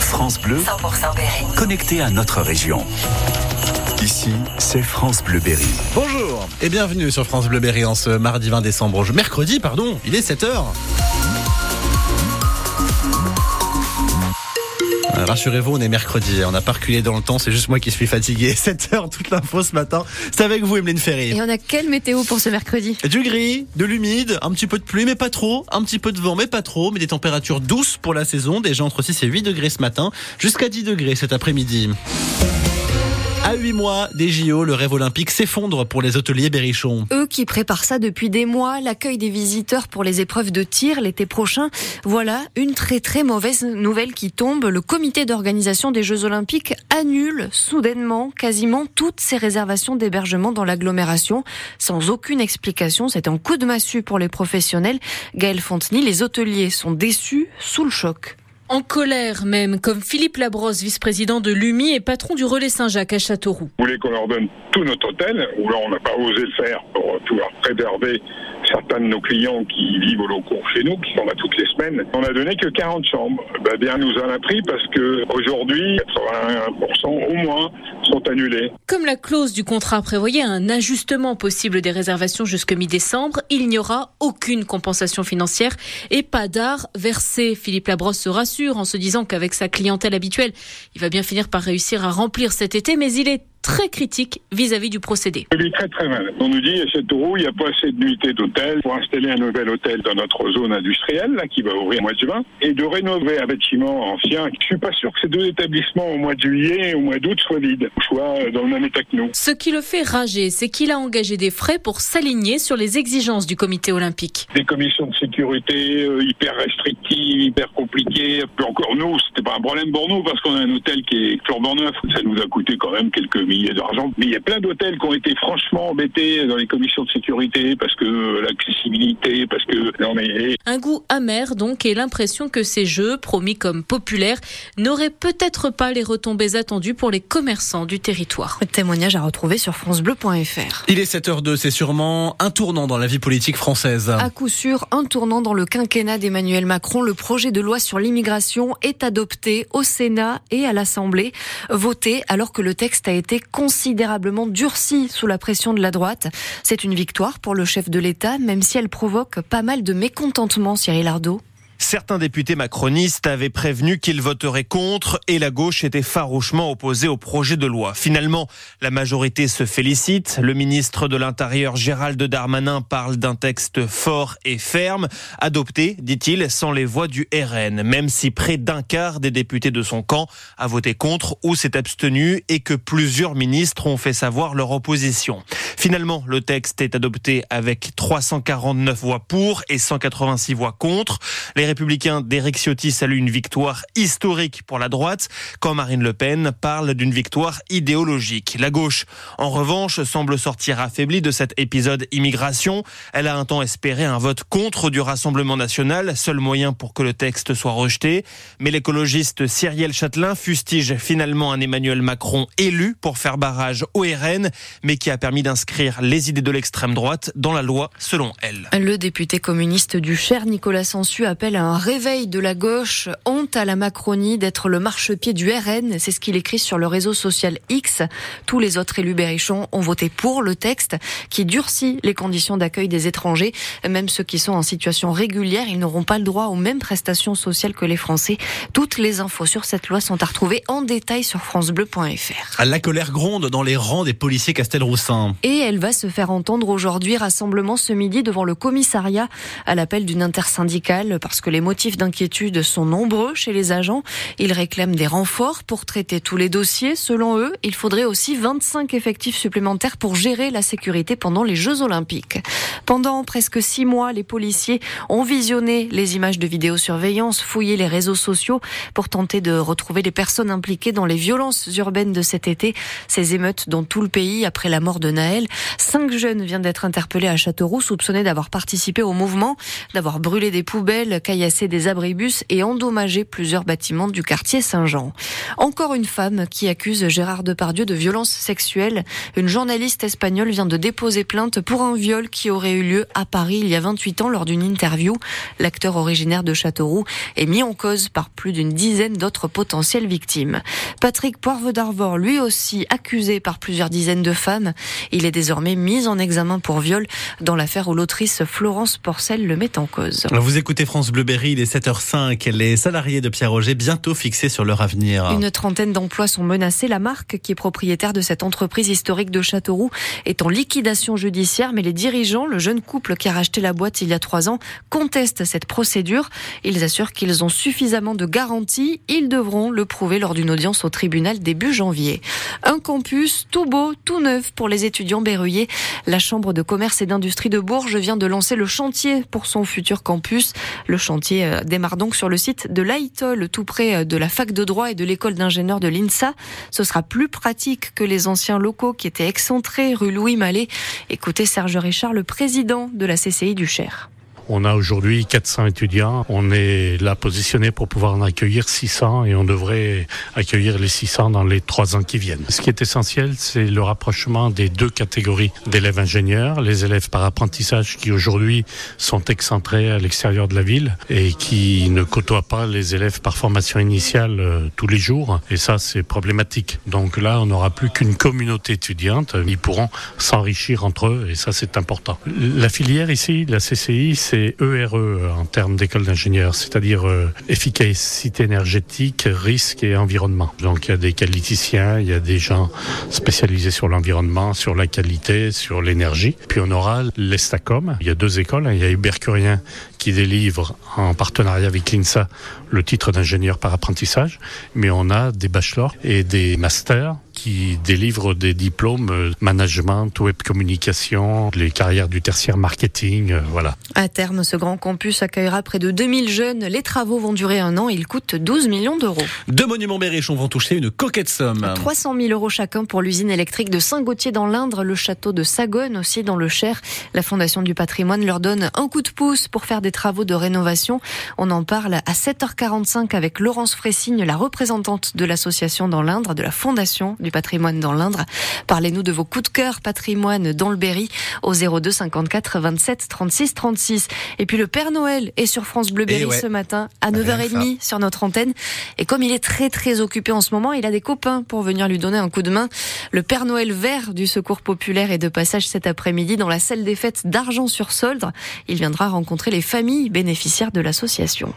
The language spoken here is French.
France Bleu, 100% Berry. connecté à notre région. Ici, c'est France Bleu Berry. Bonjour et bienvenue sur France Bleu Berry en ce mardi 20 décembre. Je- Mercredi, pardon, il est 7h. Rassurez-vous, on est mercredi, on n'a pas reculé dans le temps, c'est juste moi qui suis fatigué. 7h, toute l'info ce matin, c'est avec vous Emeline Ferry. Et on a quelle météo pour ce mercredi Du gris, de l'humide, un petit peu de pluie mais pas trop, un petit peu de vent mais pas trop, mais des températures douces pour la saison, déjà entre 6 et 8 degrés ce matin, jusqu'à 10 degrés cet après-midi. À 8 mois des JO, le rêve olympique s'effondre pour les hôteliers berrichons. Eux qui préparent ça depuis des mois, l'accueil des visiteurs pour les épreuves de tir l'été prochain. Voilà une très très mauvaise nouvelle qui tombe. Le comité d'organisation des Jeux Olympiques annule soudainement quasiment toutes ses réservations d'hébergement dans l'agglomération sans aucune explication. C'est un coup de massue pour les professionnels. Gaël Fontenay, les hôteliers sont déçus, sous le choc. En colère même, comme Philippe Labrosse, vice-président de l'UMI et patron du Relais Saint-Jacques à Châteauroux. Vous voulez qu'on leur donne tout notre hôtel, ou là on n'a pas osé le faire pour pouvoir préserver certains de nos clients qui vivent au long cours chez nous, qui sont là toutes les semaines. On a donné que 40 chambres. Ben, bien nous en a pris parce que aujourd'hui, 81% au moins sont annulés. Comme la clause du contrat prévoyait un ajustement possible des réservations jusque mi-décembre, il n'y aura aucune compensation financière et pas d'art versé. Philippe Labrosse se rassure en se disant qu'avec sa clientèle habituelle, il va bien finir par réussir à remplir cet été, mais il est très critique vis-à-vis du procédé. Très très mal. On nous dit à Châteauroux, il n'y a pas assez de nuitées d'hôtel pour installer un nouvel hôtel dans notre zone industrielle, là, qui va ouvrir au mois de juin, et de rénover un bâtiment ancien. Je suis pas sûr que ces deux établissements au mois de juillet et au mois d'août soient vides, soient dans le même état que nous. Ce qui le fait rager, c'est qu'il a engagé des frais pour s'aligner sur les exigences du comité olympique. des commissions de sécurité euh, hyper restrictives, hyper compliquées. Puis encore nous, c'était pas un problème pour nous parce qu'on a un hôtel qui est flambant neuf. Ça nous a coûté quand même quelques milliers d'argent. Mais il y a plein d'hôtels qui ont été franchement embêtés dans les commissions de sécurité parce que l'accessibilité, parce que non mais Un goût amer donc et l'impression que ces jeux, promis comme populaires, n'auraient peut-être pas les retombées attendues pour les commerçants du territoire. Témoignage à retrouver sur francebleu.fr. Il est 7h02, c'est sûrement un tournant dans la vie politique française. À coup sûr, un tournant dans le quinquennat d'Emmanuel Macron. Le projet de loi sur l'immigration est adopté au Sénat et à l'Assemblée. Voté alors que le texte a été considérablement durci sous la pression de la droite. C'est une victoire pour le chef de l'État, même si elle provoque pas mal de mécontentement, Cyril Ardo. Certains députés macronistes avaient prévenu qu'ils voteraient contre et la gauche était farouchement opposée au projet de loi. Finalement, la majorité se félicite. Le ministre de l'Intérieur Gérald Darmanin parle d'un texte fort et ferme, adopté, dit-il, sans les voix du RN, même si près d'un quart des députés de son camp a voté contre ou s'est abstenu et que plusieurs ministres ont fait savoir leur opposition. Finalement, le texte est adopté avec 349 voix pour et 186 voix contre. Républicains d'Éric Ciotti saluent une victoire historique pour la droite, quand Marine Le Pen parle d'une victoire idéologique. La gauche, en revanche, semble sortir affaiblie de cet épisode immigration. Elle a un temps espéré un vote contre du Rassemblement national, seul moyen pour que le texte soit rejeté. Mais l'écologiste Cyrielle Châtelain fustige finalement un Emmanuel Macron élu pour faire barrage au RN, mais qui a permis d'inscrire les idées de l'extrême droite dans la loi, selon elle. Le député communiste du Cher, Nicolas Sansu, appelle à un réveil de la gauche. Honte à la Macronie d'être le marchepied du RN. C'est ce qu'il écrit sur le réseau social X. Tous les autres élus berrichons ont voté pour le texte qui durcit les conditions d'accueil des étrangers. Même ceux qui sont en situation régulière, ils n'auront pas le droit aux mêmes prestations sociales que les Français. Toutes les infos sur cette loi sont à retrouver en détail sur francebleu.fr. La colère gronde dans les rangs des policiers Castelroussin. Et elle va se faire entendre aujourd'hui. Rassemblement ce midi devant le commissariat à l'appel d'une intersyndicale parce que les motifs d'inquiétude sont nombreux chez les agents. Ils réclament des renforts pour traiter tous les dossiers. Selon eux, il faudrait aussi 25 effectifs supplémentaires pour gérer la sécurité pendant les Jeux Olympiques. Pendant presque six mois, les policiers ont visionné les images de vidéosurveillance, fouillé les réseaux sociaux pour tenter de retrouver les personnes impliquées dans les violences urbaines de cet été, ces émeutes dans tout le pays après la mort de Naël. Cinq jeunes viennent d'être interpellés à Châteauroux, soupçonnés d'avoir participé au mouvement, d'avoir brûlé des poubelles, caillassé des abribus et endommagé plusieurs bâtiments du quartier Saint-Jean. Encore une femme qui accuse Gérard Depardieu de violence sexuelle. Une journaliste espagnole vient de déposer plainte pour un viol qui aurait eu lieu à Paris il y a 28 ans lors d'une interview. L'acteur originaire de Châteauroux est mis en cause par plus d'une dizaine d'autres potentielles victimes. Patrick Poivre d'Arvor, lui aussi accusé par plusieurs dizaines de femmes. Il est désormais mis en examen pour viol dans l'affaire où l'autrice Florence Porcel le met en cause. Vous écoutez France Bleuberry, il est 7h05. Les salariés de Pierre Roger bientôt fixés sur leur avenir. Une trentaine d'emplois sont menacés. La marque, qui est propriétaire de cette entreprise historique de Châteauroux, est en liquidation judiciaire, mais les dirigeants, le jeune couple qui a racheté la boîte il y a trois ans, contestent cette procédure. Ils assurent qu'ils ont suffisamment de garanties. Ils devront le prouver lors d'une audience au tribunal début janvier. Un campus tout beau, tout neuf pour les étudiants berruyers. La Chambre de commerce et d'industrie de Bourges vient de lancer le chantier pour son futur campus. Le chantier euh, démarre donc sur le site de l'AITOL, tout près euh, de la fac de droit et de l'école d'ingénieurs de l'INSA. Ce sera plus pratique que les anciens locaux qui étaient excentrés rue Louis Mallet. Écoutez Serge Richard, le président de la CCI du Cher. On a aujourd'hui 400 étudiants. On est là positionné pour pouvoir en accueillir 600 et on devrait accueillir les 600 dans les trois ans qui viennent. Ce qui est essentiel, c'est le rapprochement des deux catégories d'élèves ingénieurs, les élèves par apprentissage qui aujourd'hui sont excentrés à l'extérieur de la ville et qui ne côtoient pas les élèves par formation initiale euh, tous les jours. Et ça, c'est problématique. Donc là, on n'aura plus qu'une communauté étudiante. Ils pourront s'enrichir entre eux et ça, c'est important. La filière ici, la CCI, c'est ERE e en termes d'école d'ingénieurs, c'est-à-dire euh, efficacité énergétique, risque et environnement. Donc il y a des qualiticiens, il y a des gens spécialisés sur l'environnement, sur la qualité, sur l'énergie. Puis on aura l'Estacom. Il y a deux écoles. Hein. Il y a Ubercurien qui délivre en partenariat avec l'INSA le titre d'ingénieur par apprentissage, mais on a des bachelors et des masters qui délivrent des diplômes euh, management, web communication, les carrières du tertiaire marketing, euh, voilà. À terme, ce grand campus accueillera près de 2000 jeunes. Les travaux vont durer un an et ils coûtent 12 millions d'euros. Deux monuments berrichons vont toucher une coquette somme. 300 000 euros chacun pour l'usine électrique de Saint-Gauthier dans l'Indre, le château de Sagone aussi dans le Cher. La Fondation du patrimoine leur donne un coup de pouce pour faire des travaux de rénovation. On en parle à 7h45 avec Laurence Fressigne, la représentante de l'association dans l'Indre, de la Fondation du patrimoine dans l'Indre. Parlez-nous de vos coups de cœur patrimoine dans le Berry au 02 54 27 36 36. Et puis le Père Noël est sur France Bleu Berry ouais. ce matin à 9h30 sur notre antenne. Et comme il est très très occupé en ce moment, il a des copains pour venir lui donner un coup de main. Le Père Noël vert du Secours populaire est de passage cet après-midi dans la salle des fêtes d'Argent-sur-Soldre. Il viendra rencontrer les familles bénéficiaires de l'association.